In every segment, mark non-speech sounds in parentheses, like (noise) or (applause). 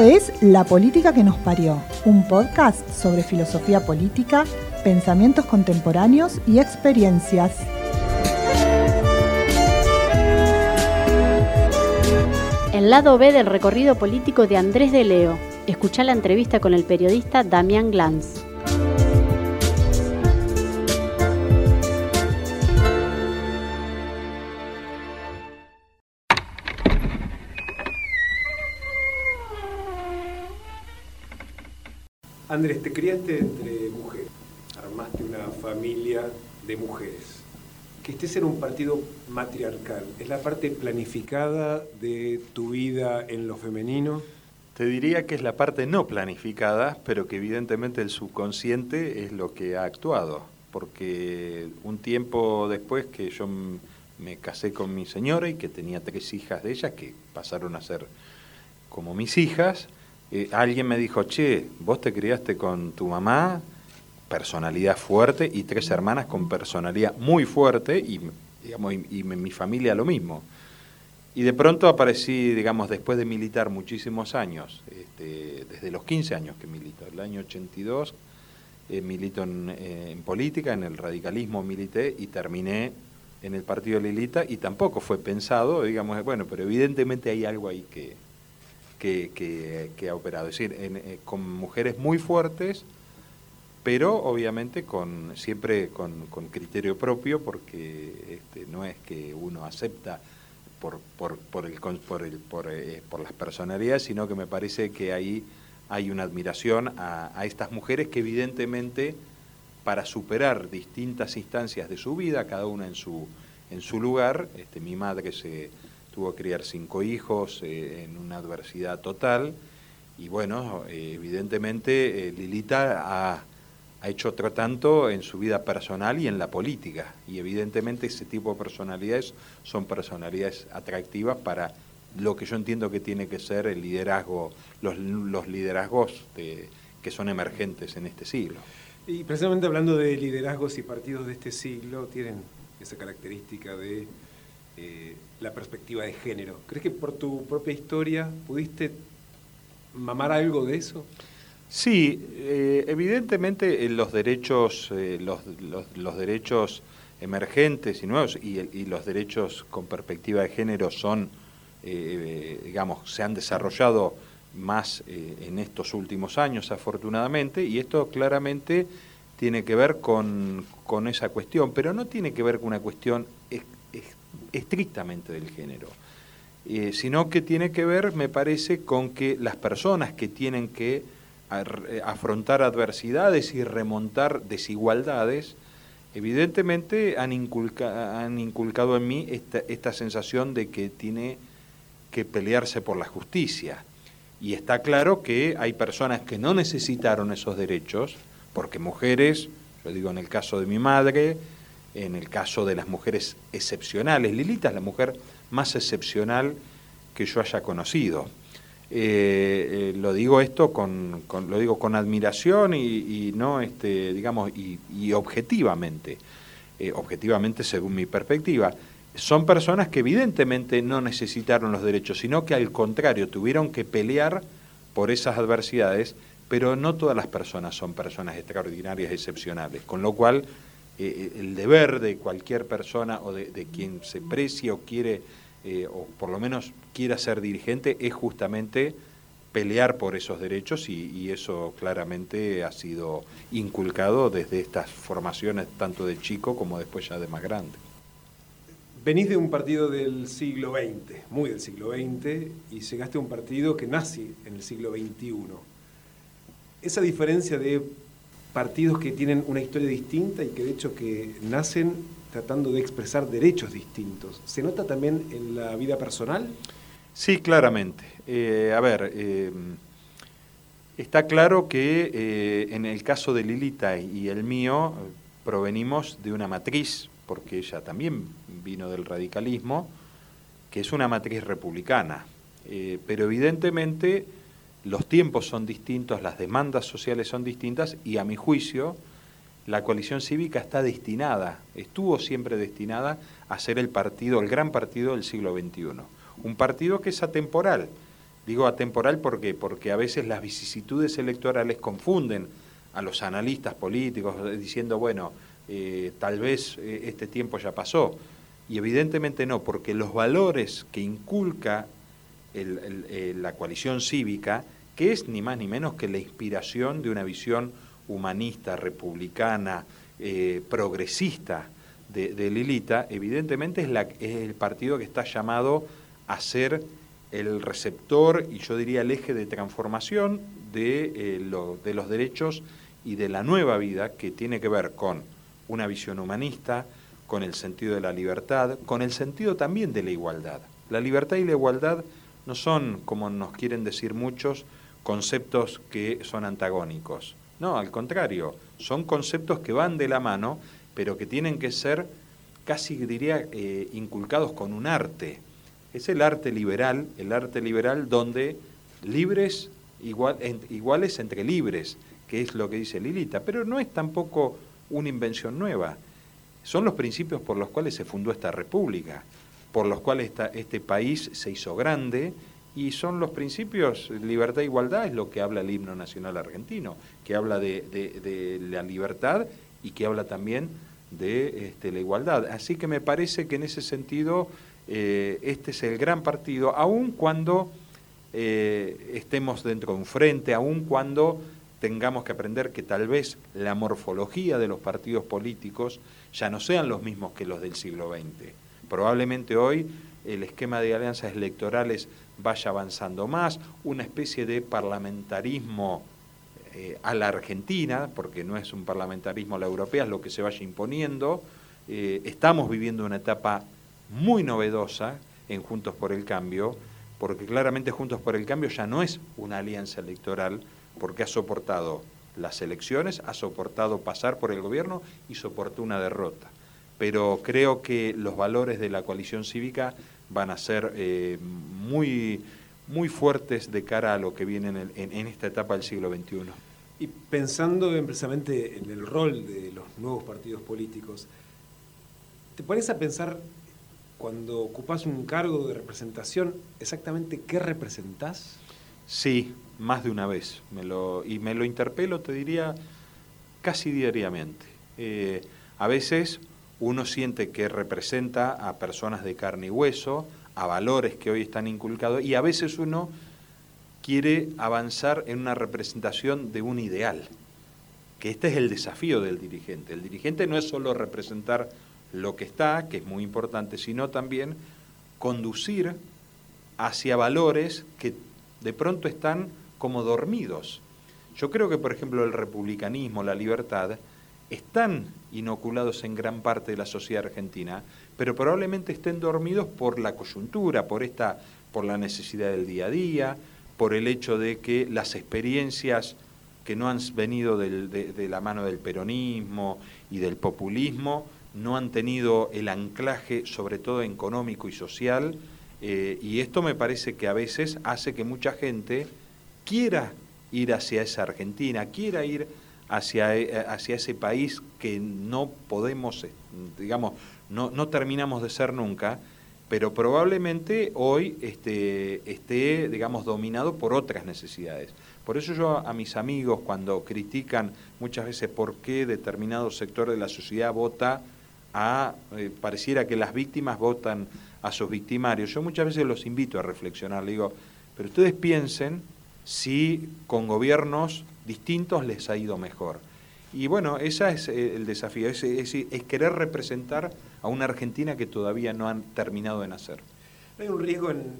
Es La Política que nos parió, un podcast sobre filosofía política, pensamientos contemporáneos y experiencias. El lado B del recorrido político de Andrés de Leo. Escucha la entrevista con el periodista Damián Glanz. Andrés, te criaste entre mujeres, armaste una familia de mujeres. Que estés en un partido matriarcal, ¿es la parte planificada de tu vida en lo femenino? Te diría que es la parte no planificada, pero que evidentemente el subconsciente es lo que ha actuado, porque un tiempo después que yo me casé con mi señora y que tenía tres hijas de ellas que pasaron a ser como mis hijas, alguien me dijo, che, vos te criaste con tu mamá, personalidad fuerte, y tres hermanas con personalidad muy fuerte, y, digamos, y, mi familia lo mismo. Y de pronto aparecí, digamos, después de militar muchísimos años, este, desde los 15 años que milito, el año 82 eh, milito en, eh, en, política, en el radicalismo milité y terminé en el partido Lilita y tampoco fue pensado, digamos, bueno, pero evidentemente hay algo ahí que, que, ha operado. Es decir, eh, con mujeres muy fuertes, pero obviamente con siempre con, criterio propio, porque este, no es que uno acepta por, por, eh, por, las personalidades, sino que me parece que ahí hay una admiración a, a estas mujeres que evidentemente para superar distintas instancias de su vida, cada una en su, en su lugar, este, mi madre se tuvo que criar cinco hijos eh, en una adversidad total. Y bueno, eh, evidentemente eh, Lilita ha, ha, hecho otro tanto en su vida personal y en la política. Y evidentemente ese tipo de personalidades son personalidades atractivas para lo que yo entiendo que tiene que ser el liderazgo, los, los liderazgos que son emergentes en este siglo. Y precisamente hablando de liderazgos y partidos de este siglo, tienen esa característica de eh, la perspectiva de género. ¿Crees que por tu propia historia pudiste mamar algo de eso? Sí, eh, evidentemente eh, los derechos, los, los, derechos emergentes y nuevos y, los derechos con perspectiva de género son, digamos, se han desarrollado más en estos últimos años, afortunadamente, y esto claramente tiene que ver con, con esa cuestión, pero no tiene que ver con una cuestión estrictamente del género, eh, sino que tiene que ver, me parece, con que las personas que tienen que eh, afrontar adversidades y remontar desigualdades, evidentemente han, inculcado en mí esta, esta sensación de que tiene que pelearse por la justicia. Y está claro que hay personas que no necesitaron esos derechos, porque mujeres, yo digo en el caso de mi madre, en el caso de las mujeres excepcionales. Lilita es la mujer más excepcional que yo haya conocido. Eh, eh, lo digo esto con, lo digo con admiración y, no este digamos y, objetivamente eh, objetivamente según mi perspectiva son personas que evidentemente no necesitaron los derechos sino que al contrario tuvieron que pelear por esas adversidades pero no todas las personas son personas extraordinarias excepcionales con lo cual eh, el deber de cualquier persona o de, quien se precie o quiere, eh, o por lo menos quiera ser dirigente, es justamente pelear por esos derechos y, eso claramente ha sido inculcado desde estas formaciones tanto de chico como después ya de más grande. Venís de un partido del siglo XX, muy del siglo XX, y llegaste a un partido que nace en el siglo XXI. Esa diferencia de partidos que tienen una historia distinta y que de hecho que nacen tratando de expresar derechos distintos. ¿Se nota también en la vida personal? Sí, claramente. Eh, a ver, eh, está claro que eh, en el caso de Lilita y el mío provenimos de una matriz, porque ella también vino del radicalismo, que es una matriz republicana. pero evidentemente los tiempos son distintos, las demandas sociales son distintas y a mi juicio la coalición cívica está destinada, estuvo siempre destinada a ser el partido, el gran partido del siglo XXI. Un partido que es atemporal, Digo atemporal porque, a veces las vicisitudes electorales confunden a los analistas políticos diciendo, bueno, eh, tal vez eh, este tiempo ya pasó. Y evidentemente no, porque los valores que inculca eh, la coalición cívica, que es ni más ni menos que la inspiración de una visión humanista, republicana, progresista de, Lilita, evidentemente es, el partido que está llamado a ser el receptor y yo diría el eje de transformación de, de los derechos y de la nueva vida que tiene que ver con una visión humanista, con el sentido de la libertad, con el sentido también de la igualdad. La libertad y la igualdad no son, como nos quieren decir muchos, conceptos que son antagónicos. No, al contrario, son conceptos que van de la mano, pero que tienen que ser casi diría eh, inculcados con un arte. Es el arte liberal, el arte liberal donde libres igual, iguales entre libres, que es lo que dice Lilita, pero no es tampoco una invención nueva. Son los principios por los cuales se fundó esta república, por los cuales este país se hizo grande, y son los principios, libertad e igualdad es lo que habla el himno nacional argentino, que habla de, la libertad y que habla también de este, la igualdad. Así que me parece que en ese sentido eh, este es el gran partido, aun cuando eh, estemos dentro de un frente, aun cuando tengamos que aprender que tal vez la morfología de los partidos políticos ya no sean los mismos que los del siglo XX. Probablemente hoy el esquema de alianzas electorales vaya avanzando más, una especie de parlamentarismo eh, a la Argentina, porque no es un parlamentarismo a la europea, es lo que se vaya imponiendo. Eh, estamos viviendo una etapa muy novedosa en Juntos por el Cambio, porque claramente Juntos por el Cambio ya no es una alianza electoral, porque ha soportado las elecciones, ha soportado pasar por el gobierno y soportó una derrota. Pero creo que los valores de la coalición cívica van a ser eh, muy, muy fuertes de cara a lo que viene en, esta etapa del siglo XXI. Y pensando precisamente en el rol de los nuevos partidos políticos, ¿te pones a pensar cuando ocupas un cargo de representación exactamente qué representás? Sí, más de una vez. Me lo, y me lo interpelo, te diría, casi diariamente. Eh, a veces uno siente que representa a personas de carne y hueso, a valores que hoy están inculcados, y a veces uno quiere avanzar en una representación de un ideal, que este es el desafío del dirigente. El dirigente no es solo representar lo que está, que es muy importante, sino también conducir hacia valores que de pronto están como dormidos. Yo creo que, por ejemplo, el republicanismo, la libertad, están inoculados en gran parte de la sociedad argentina, pero probablemente estén dormidos por la coyuntura, por esta, por la necesidad del día a día, por el hecho de que las experiencias que no han venido de, la mano del peronismo y del populismo no han tenido el anclaje, sobre todo económico y social, eh, y esto me parece que a veces hace que mucha gente quiera ir hacia esa Argentina, quiera ir hacia, eh, hacia ese país que no podemos, eh, digamos, no, no terminamos de ser nunca, pero probablemente hoy este, esté, digamos, dominado por otras necesidades. Por eso yo a mis amigos, cuando critican muchas veces por qué determinado sector de la sociedad vota a, eh, pareciera que las víctimas votan a sus victimarios, yo muchas veces los invito a reflexionar, le digo, pero ustedes piensen si con gobiernos distintos les ha ido mejor. Y bueno, ese es eh, el desafío, es, querer representar a una Argentina que todavía no han terminado de nacer. ¿No hay un riesgo en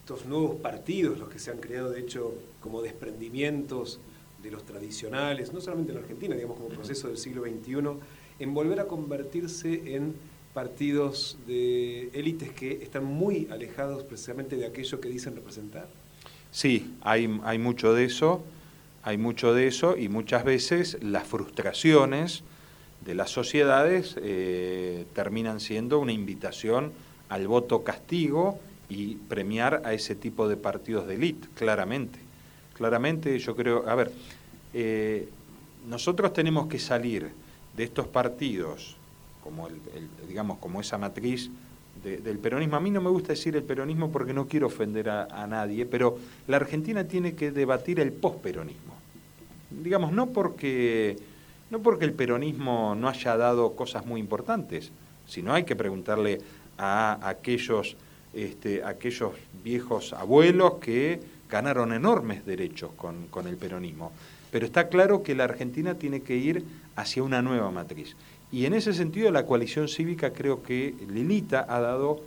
estos nuevos partidos, los que se han creado de hecho como desprendimientos de los tradicionales, no solamente en Argentina, digamos como proceso del siglo XXI, en volver a convertirse en partidos de élites que están muy alejados precisamente de aquello que dicen representar? Sí, hay, hay mucho de eso, hay mucho de eso y muchas veces las frustraciones de las sociedades eh, terminan siendo una invitación al voto castigo y premiar a ese tipo de partidos de élite, claramente. Claramente yo creo, a ver, eh, nosotros tenemos que salir de estos partidos, como el, digamos, como esa matriz del peronismo. A mí no me gusta decir el peronismo porque no quiero ofender a, nadie, pero la Argentina tiene que debatir el posperonismo. Digamos, no porque, no porque el peronismo no haya dado cosas muy importantes, sino hay que preguntarle a aquellos, este, aquellos viejos abuelos que ganaron enormes derechos con, con el peronismo. Pero está claro que la Argentina tiene que ir hacia una nueva matriz. Y en ese sentido la coalición cívica creo que Lilita ha dado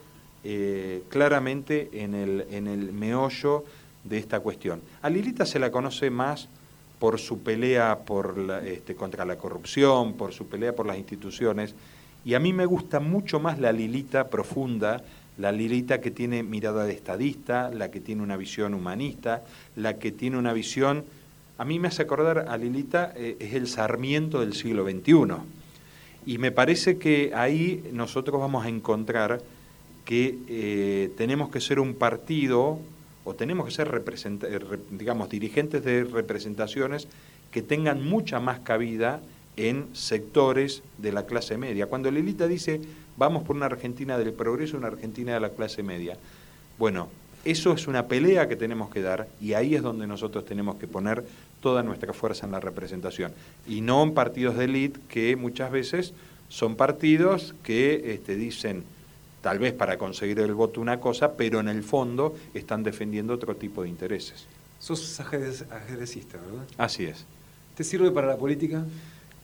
eh, claramente en el, en el meollo de esta cuestión. A Lilita se la conoce más por su pelea por este, contra la corrupción, por su pelea por las instituciones, y a mí me gusta mucho más la Lilita profunda, la Lilita que tiene mirada de estadista, la que tiene una visión humanista, la que tiene una visión... A mí me hace acordar a Lilita, eh, es el Sarmiento del siglo XXI y me parece que ahí nosotros vamos a encontrar que eh, tenemos que ser un partido o tenemos que ser eh, digamos, dirigentes de representaciones que tengan mucha más cabida en sectores de la clase media. Cuando Lilita dice, vamos por una Argentina del progreso, una Argentina de la clase media, bueno, eso es una pelea que tenemos que dar y ahí es donde nosotros tenemos que poner toda nuestra fuerza en la representación. Y no en partidos de élite que muchas veces son partidos que este, dicen, tal vez para conseguir el voto una cosa, pero en el fondo están defendiendo otro tipo de intereses. Sos ajedrecista, ¿verdad? Así es. ¿Te sirve para la política?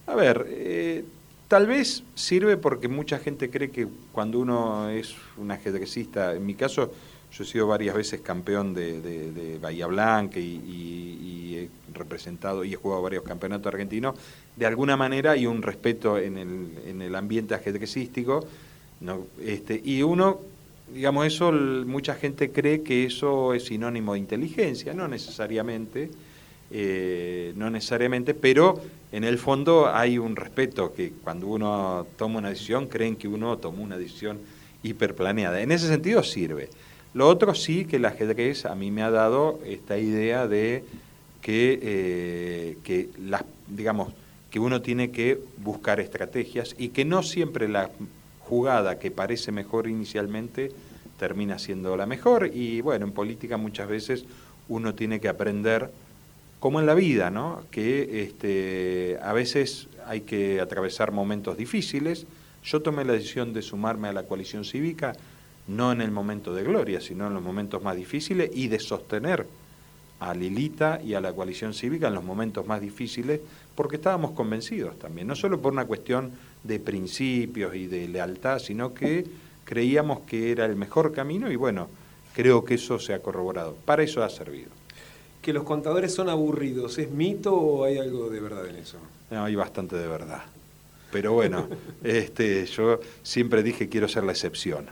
A ver, eh, tal vez sirve porque mucha gente cree que cuando uno es un ajedrecista, en mi caso yo he sido varias veces campeón de, Bahía Blanca y, he representado y he jugado varios campeonatos argentinos. De alguna manera hay un respeto en el, en el ambiente ajedrecístico. Este, y uno, digamos, eso, mucha gente cree que eso es sinónimo de inteligencia, no necesariamente. Eh, no necesariamente, pero en el fondo hay un respeto que cuando uno toma una decisión creen que uno tomó una decisión hiperplaneada. En ese sentido sirve. Lo otro sí que el ajedrez a mí me ha dado esta idea de que, eh, que las, digamos, que uno tiene que buscar estrategias y que no siempre la jugada que parece mejor inicialmente termina siendo la mejor. Y bueno, en política muchas veces uno tiene que aprender, como en la vida, ¿no? que este, a veces hay que atravesar momentos difíciles. Yo tomé la decisión de sumarme a la coalición cívica no en el momento de gloria, sino en los momentos más difíciles y de sostener a Lilita y a la coalición cívica en los momentos más difíciles, porque estábamos convencidos también, no solo por una cuestión de principios y de lealtad, sino que creíamos que era el mejor camino y bueno, creo que eso se ha corroborado. Para eso ha servido. ¿Que los contadores son aburridos, es mito o hay algo de verdad en eso? No, hay bastante de verdad. Pero bueno, (laughs) este, yo siempre dije quiero ser la excepción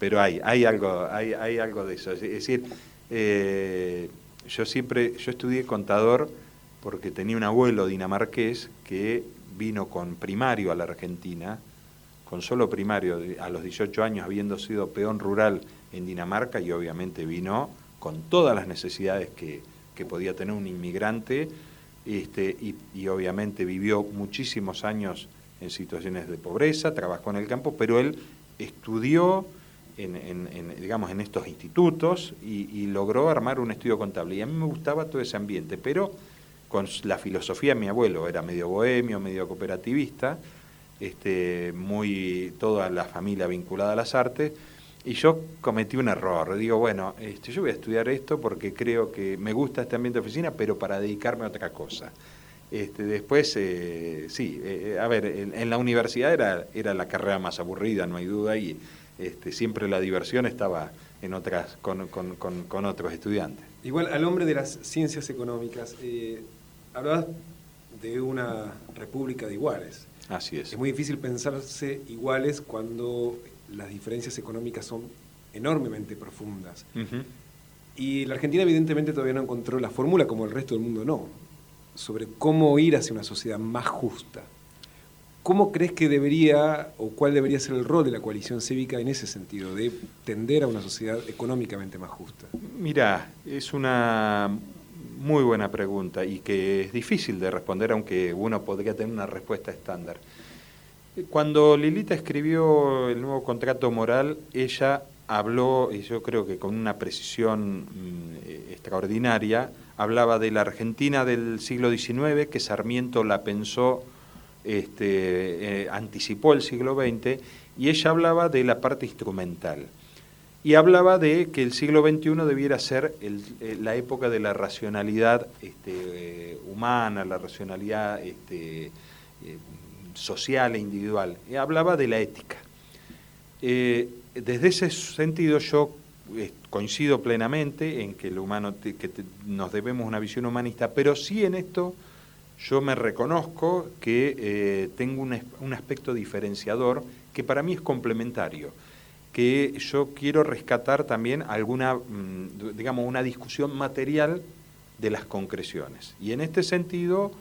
pero hay, hay algo, hay, hay algo de eso. Es decir, eh, yo siempre, yo estudié contador porque tenía un abuelo dinamarqués que vino con primario a la Argentina, con solo primario, a los 18 años, habiendo sido peón rural en Dinamarca, y obviamente vino con todas las necesidades que, que podía tener un inmigrante, este, y, y obviamente vivió muchísimos años en situaciones de pobreza, trabajó en el campo, pero él estudió en, digamos, en estos institutos y, logró armar un estudio contable. Y a mí me gustaba todo ese ambiente, pero con la filosofía de mi abuelo, era medio bohemio, medio cooperativista, este, muy toda la familia vinculada a las artes, y yo cometí un error. Digo, bueno, este, yo voy a estudiar esto porque creo que me gusta este ambiente de oficina, pero para dedicarme a otra cosa. Este, después, eh, sí, eh, a ver, en, en, la universidad era, era la carrera más aburrida, no hay duda, y este, siempre la diversión estaba en otras, con, otros estudiantes. Igual al hombre de las ciencias económicas, eh, hablabas de una república de iguales. Así es. Es muy difícil pensarse iguales cuando las diferencias económicas son enormemente profundas. Y la Argentina evidentemente todavía no encontró la fórmula, como el resto del mundo no, sobre cómo ir hacia una sociedad más justa. ¿Cómo crees que debería o cuál debería ser el rol de la coalición cívica en ese sentido, de tender a una sociedad económicamente más justa? Mira, es una muy buena pregunta y que es difícil de responder, aunque uno podría tener una respuesta estándar. Cuando Lilita escribió el nuevo contrato moral, ella habló, y yo creo que con una precisión mm, extraordinaria, hablaba de la Argentina del siglo XIX, que Sarmiento la pensó, este, eh, anticipó el siglo XX, y ella hablaba de la parte instrumental. Y hablaba de que el siglo XXI debiera ser eh, la época de la racionalidad este, eh, humana, la racionalidad este, social e individual. Hablaba de la ética. desde ese sentido yo coincido plenamente en que el humano que nos debemos una visión humanista, pero sí en esto yo me reconozco que eh, tengo un, aspecto diferenciador que para mí es complementario, que yo quiero rescatar también alguna, mm, digamos, una discusión material de las concreciones. Y en este sentido,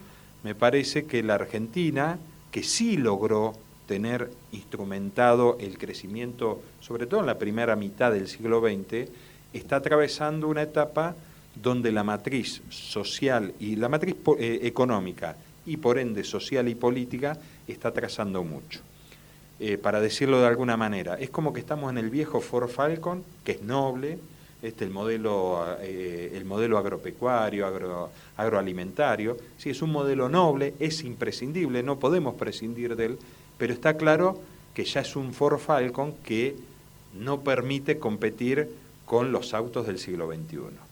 me parece que la Argentina, que sí logró tener instrumentado el crecimiento, sobre todo en la primera mitad del siglo XX, está atravesando una etapa donde la matriz social y la matriz eh, económica y por ende social y política está atrasando mucho. Eh, para decirlo de alguna manera, es como que estamos en el viejo Ford Falcon, que es noble, este, el, modelo, eh, el modelo agropecuario, agroalimentario, sí, es un modelo noble, es imprescindible, no podemos prescindir de él, pero está claro que ya es un Ford Falcon que no permite competir con los autos del siglo XXI.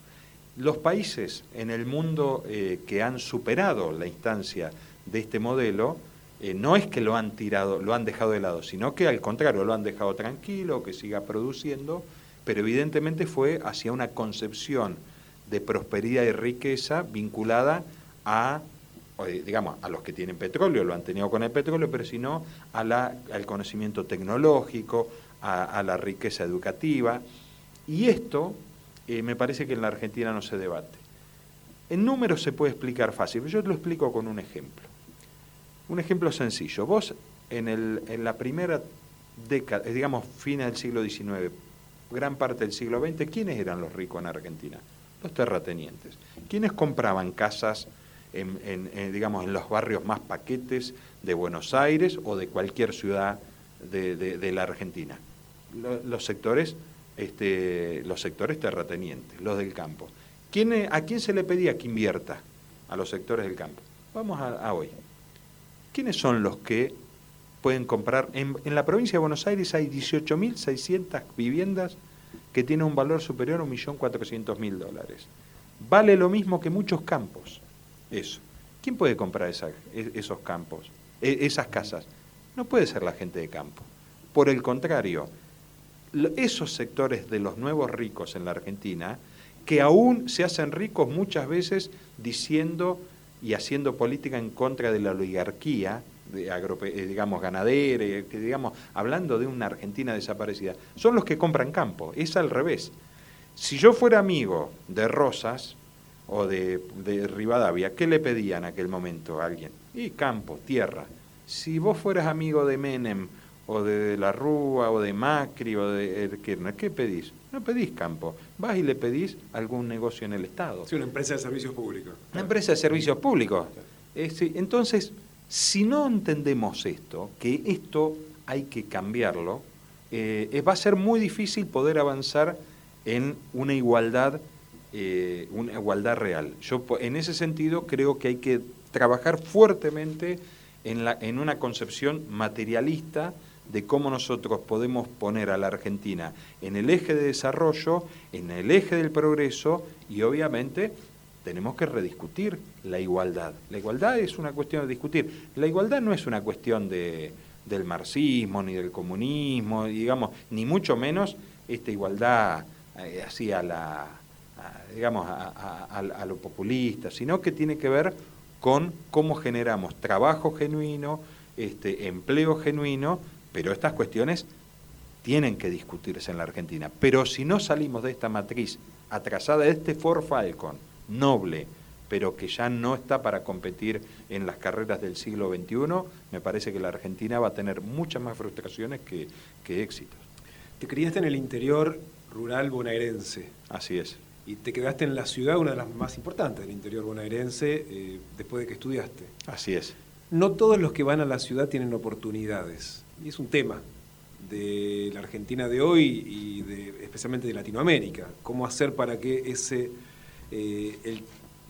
Los países en el mundo eh, que han superado la instancia de este modelo, eh, no es que lo han tirado, lo han dejado de lado, sino que al contrario, lo han dejado tranquilo, que siga produciendo, pero evidentemente fue hacia una concepción de prosperidad y riqueza vinculada a digamos, a los que tienen petróleo, lo han tenido con el petróleo, pero si no, al conocimiento tecnológico, a, la riqueza educativa. Y esto eh, me parece que en la Argentina no se debate. En números se puede explicar fácil, pero yo te lo explico con un ejemplo. Un ejemplo sencillo. Vos en, el, en la primera década, eh, digamos, fin del siglo XIX, gran parte del siglo XX, ¿quiénes eran los ricos en Argentina? Los terratenientes. ¿Quiénes compraban casas? en, digamos, en los barrios más paquetes de Buenos Aires o de cualquier ciudad de, la Argentina. Los, sectores, este, los sectores terratenientes, los del campo. ¿Quién, ¿A quién se le pedía que invierta? A los sectores del campo. Vamos a, hoy. ¿Quiénes son los que pueden comprar? En, en la provincia de Buenos Aires hay 18.600 viviendas que tienen un valor superior a 1.400.000 dólares. Vale lo mismo que muchos campos eso. ¿Quién puede comprar e, esos campos, e, esas casas? No puede ser la gente de campo. Por el contrario, esos sectores de los nuevos ricos en la Argentina, que aún se hacen ricos muchas veces diciendo y haciendo política en contra de la oligarquía, de eh, digamos, ganadera, que, digamos, hablando de una Argentina desaparecida, son los que compran campo, es al revés. Si yo fuera amigo de Rosas, o de, de, Rivadavia, ¿qué le pedían en aquel momento a alguien? Y campo, tierra. Si vos fueras amigo de Menem, o de La Rúa, o de Macri, o de Kirchner, ¿qué pedís? No pedís campo, vas y le pedís algún negocio en el Estado. Sí, una empresa de servicios públicos. Una empresa de servicios públicos. entonces, si no entendemos esto, que esto hay que cambiarlo, eh, va a ser muy difícil poder avanzar en una igualdad eh, una igualdad real. Yo en ese sentido creo que hay que trabajar fuertemente en, la, en una concepción materialista de cómo nosotros podemos poner a la Argentina en el eje de desarrollo, en el eje del progreso y obviamente tenemos que rediscutir la igualdad. La igualdad es una cuestión de discutir. La igualdad no es una cuestión de, del marxismo ni del comunismo, digamos, ni mucho menos esta igualdad eh, así a la digamos, a, lo populista, sino que tiene que ver con cómo generamos trabajo genuino, este, empleo genuino, pero estas cuestiones tienen que discutirse en la Argentina. Pero si no salimos de esta matriz atrasada, de este Ford Falcon, noble, pero que ya no está para competir en las carreras del siglo XXI, me parece que la Argentina va a tener muchas más frustraciones que, que éxitos. Te criaste en el interior rural bonaerense. Así es y te quedaste en la ciudad, una de las más importantes del interior bonaerense, eh, después de que estudiaste. Así es. no todos los que van a la ciudad tienen oportunidades. Y es un tema de la Argentina de hoy y de, especialmente de Latinoamérica. ¿Cómo hacer para que ese, eh,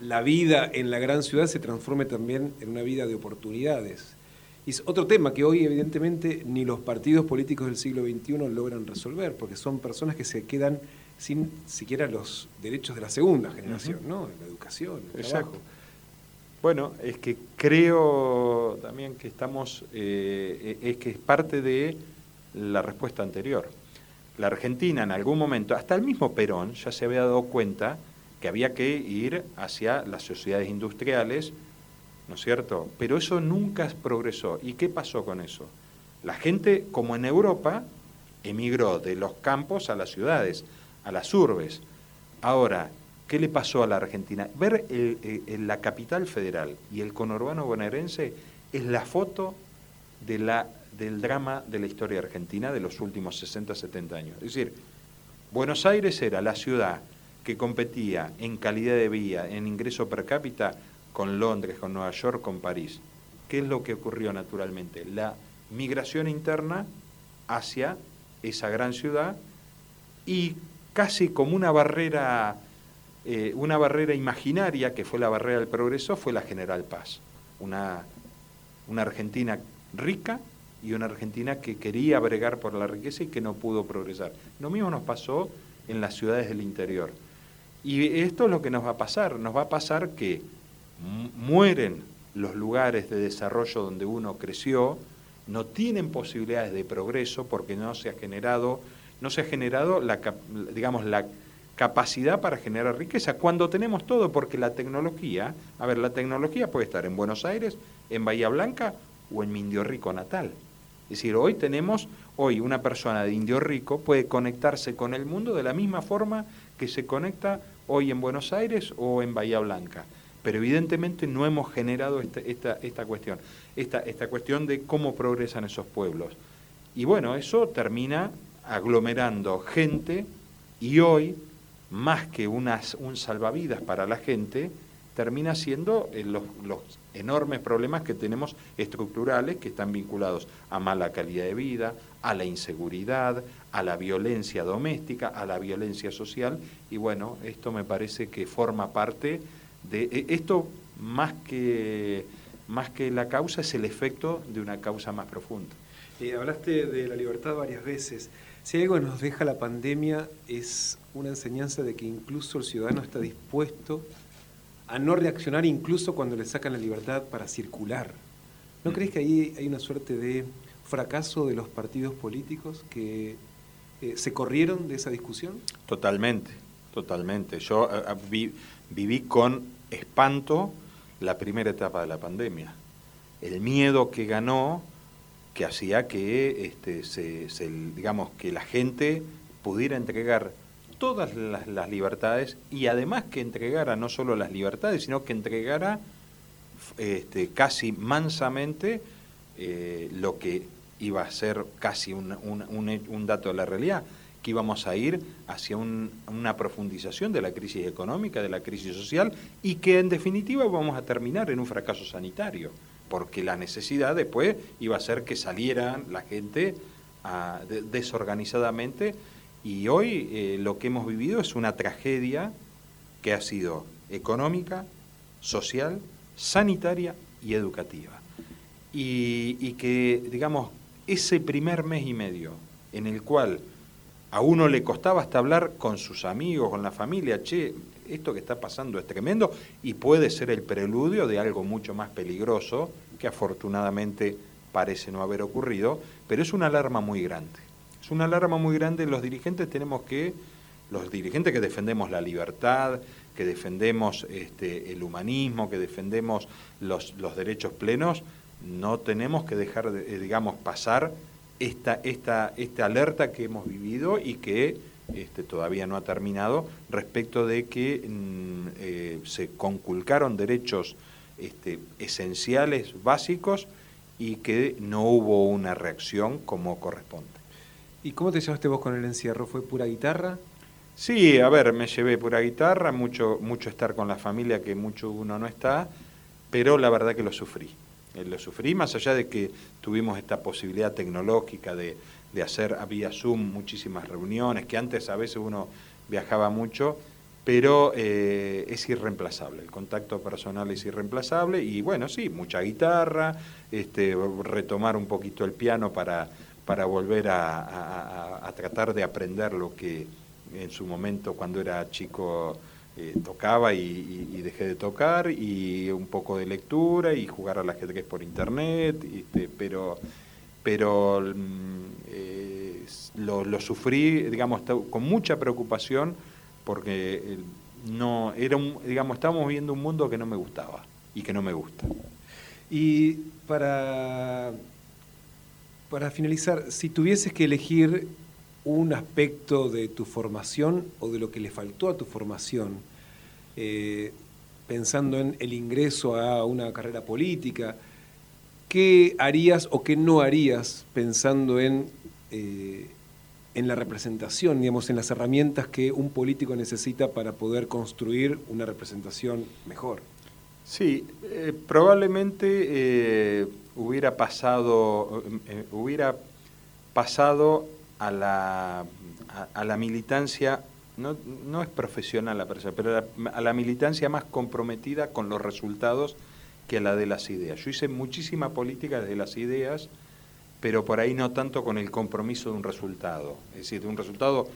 la vida en la gran ciudad se transforme también en una vida de oportunidades? Y es otro tema que hoy evidentemente ni los partidos políticos del siglo XXI logran resolver, porque son personas que se quedan sin siquiera los derechos de la segunda generación, ¿no? La educación, el Exacto. trabajo. Bueno, es que creo también que estamos, eh, es que es parte de la respuesta anterior. La Argentina en algún momento, hasta el mismo Perón ya se había dado cuenta que había que ir hacia las sociedades industriales, ¿no es cierto? Pero eso nunca progresó. ¿Y qué pasó con eso? La gente, como en Europa, emigró de los campos a las ciudades, a las urbes. Ahora, ¿qué le pasó a la Argentina? Ver el- la capital federal y el conurbano bonaerense es la foto de la, del drama de la historia argentina de los últimos 60, 70 años. Es decir, Buenos Aires era la ciudad que competía en calidad de vida, en ingreso per cápita, con Londres, con Nueva York, con París. ¿Qué es lo que ocurrió naturalmente? La migración interna hacia esa gran ciudad y casi como una barrera, eh, una barrera imaginaria, que fue la barrera del progreso, fue la General Paz. Una, una Argentina rica y una Argentina que quería bregar por la riqueza y que no pudo progresar. Lo mismo nos pasó en las ciudades del interior. Y esto es lo que nos va a pasar. Nos va a pasar que mu- mueren los lugares de desarrollo donde uno creció, no tienen posibilidades de progreso porque no se ha generado, no se ha generado la, digamos, la capacidad para generar riqueza, cuando tenemos todo, porque la tecnología, a ver, la tecnología puede estar en Buenos Aires, en Bahía Blanca o en mi Indio Rico natal. Es decir, hoy tenemos, hoy una persona de Indio Rico puede conectarse con el mundo de la misma forma que se conecta hoy en Buenos Aires o en Bahía Blanca. Pero evidentemente no hemos generado esta, esta, esta cuestión, esta, esta cuestión de cómo progresan esos pueblos. Y bueno, eso termina aglomerando gente y hoy, más que unas, un salvavidas para la gente, termina siendo eh, los, los enormes problemas que tenemos estructurales que están vinculados a mala calidad de vida, a la inseguridad, a la violencia doméstica, a la violencia social. Y bueno, esto me parece que forma parte de... eh, Esto más que, más que la causa es el efecto de una causa más profunda. Eh, hablaste de la libertad varias veces. Si algo nos deja la pandemia es una enseñanza de que incluso el ciudadano está dispuesto a no reaccionar incluso cuando le sacan la libertad para circular. ¿No Mm. crees que ahí hay una suerte de fracaso de los partidos políticos que eh, se corrieron de esa discusión? Totalmente, totalmente. Yo eh, vi- viví con espanto la primera etapa de la pandemia. El miedo que ganó, que hacía que este, se, digamos que la gente pudiera entregar todas las, libertades y además que entregara no solo las libertades, sino que entregara este, casi mansamente eh, lo que iba a ser casi un, un dato de la realidad, que íbamos a ir hacia un- una profundización de la crisis económica, de la crisis social, y que en definitiva vamos a terminar en un fracaso sanitario, porque la necesidad después iba a ser que saliera la gente ah, de- desorganizadamente, y hoy eh, lo que hemos vivido es una tragedia que ha sido económica, social, sanitaria y educativa. Y que, digamos, ese primer mes y medio en el cual a uno le costaba hasta hablar con sus amigos, con la familia, che, esto que está pasando es tremendo y puede ser el preludio de algo mucho más peligroso que afortunadamente parece no haber ocurrido, pero es una alarma muy grande. Es una alarma muy grande, los dirigentes tenemos que, los dirigentes que defendemos la libertad, que defendemos este, el humanismo, que defendemos los, derechos plenos, no tenemos que dejar, de, eh, digamos, pasar esta, esta, esta alerta que hemos vivido y que este, todavía no ha terminado respecto de que mm, eh, se conculcaron derechos este, esenciales, básicos, y que no hubo una reacción como corresponde. ¿Y cómo te llevaste vos con el encierro? ¿Fue pura guitarra? Sí, a ver, me llevé pura guitarra, mucho, mucho estar con la familia, que mucho uno no está, pero la verdad que lo sufrí. Eh, lo sufrí, más allá de que tuvimos esta posibilidad tecnológica de, de hacer vía Zoom muchísimas reuniones, que antes a veces uno viajaba mucho, pero eh, es irreemplazable, el contacto personal es irreemplazable y bueno, sí, mucha guitarra, este, retomar un poquito el piano para, para volver a, tratar de aprender lo que en su momento cuando era chico eh, tocaba y, dejé de tocar y un poco de lectura y jugar al ajedrez por internet, este, pero, pero mm, eh, lo, sufrí, digamos, con mucha preocupación porque no era un, digamos, estábamos viendo un mundo que no me gustaba y que no me gusta. Y para, para finalizar, si tuvieses que elegir un aspecto de tu formación o de lo que le faltó a tu formación, eh, pensando en el ingreso a una carrera política, ¿qué harías o qué no harías pensando en eh, en la representación, digamos, en las herramientas que un político necesita para poder construir una representación mejor. Sí, eh, probablemente hubiera pasado, hubiera pasado a la, a, la militancia, no, no, es profesional la persona, pero a la militancia más comprometida con los resultados que a la de las ideas. Yo hice muchísima política desde las ideas, pero por ahí no tanto con el compromiso de un resultado, es decir, de un resultado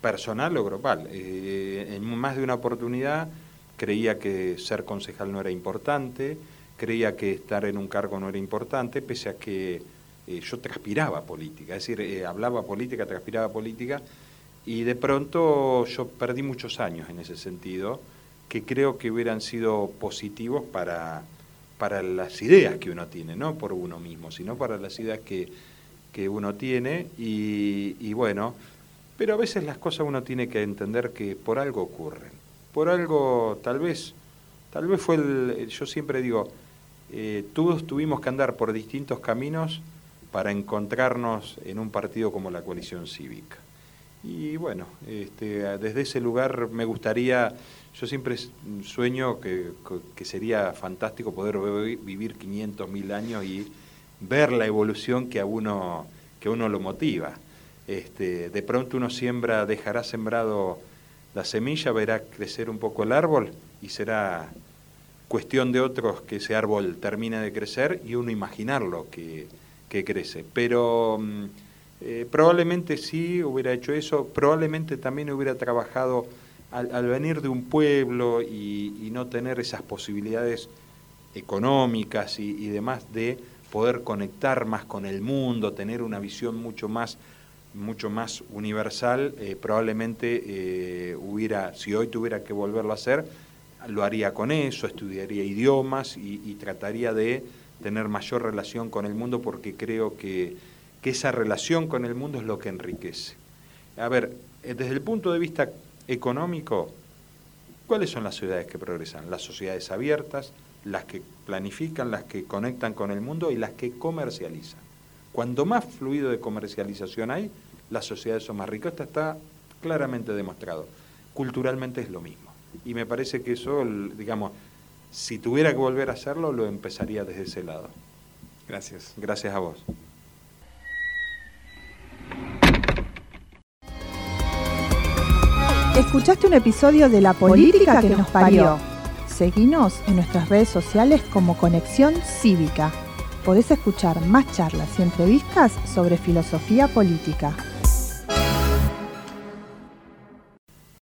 personal o global. Eh, en más de una oportunidad creía que ser concejal no era importante, creía que estar en un cargo no era importante, pese a que eh, yo transpiraba política, es decir, eh, hablaba política, transpiraba política, y de pronto yo perdí muchos años en ese sentido, que creo que hubieran sido positivos para para las ideas que uno tiene, no por uno mismo, sino para las ideas que, que uno tiene y, bueno, pero a veces las cosas uno tiene que entender que por algo ocurren, por algo tal vez, tal vez fue el, yo siempre digo, eh, todos tuvimos que andar por distintos caminos para encontrarnos en un partido como la coalición cívica. Y bueno, este, desde ese lugar me gustaría yo siempre sueño que, sería fantástico poder vivir 500 mil años y ver la evolución que a uno, que uno lo motiva. Este, de pronto uno siembra, dejará sembrado la semilla, verá crecer un poco el árbol y será cuestión de otros que ese árbol termine de crecer y uno imaginarlo que, que crece. Pero mm, eh, probablemente sí hubiera hecho eso, probablemente también hubiera trabajado al, venir de un pueblo y, no tener esas posibilidades económicas y, demás de poder conectar más con el mundo, tener una visión mucho más mucho más universal, eh, probablemente eh, hubiera, si hoy tuviera que volverlo a hacer, lo haría con eso, estudiaría idiomas y, trataría de tener mayor relación con el mundo porque creo que, que, esa relación con el mundo es lo que enriquece. A ver, eh, desde el punto de vista económico, ¿cuáles son las ciudades que progresan? Las sociedades abiertas, las que planifican, las que conectan con el mundo y las que comercializan. Cuanto más fluido de comercialización hay, las sociedades son más ricas. Esto está claramente demostrado. Culturalmente es lo mismo. Y me parece que eso, digamos, si tuviera que volver a hacerlo, lo empezaría desde ese lado. Gracias. Gracias a vos. Escuchaste un episodio de La Política, que, nos parió. Seguinos en nuestras redes sociales como Conexión Cívica. Podés escuchar más charlas y entrevistas sobre filosofía política.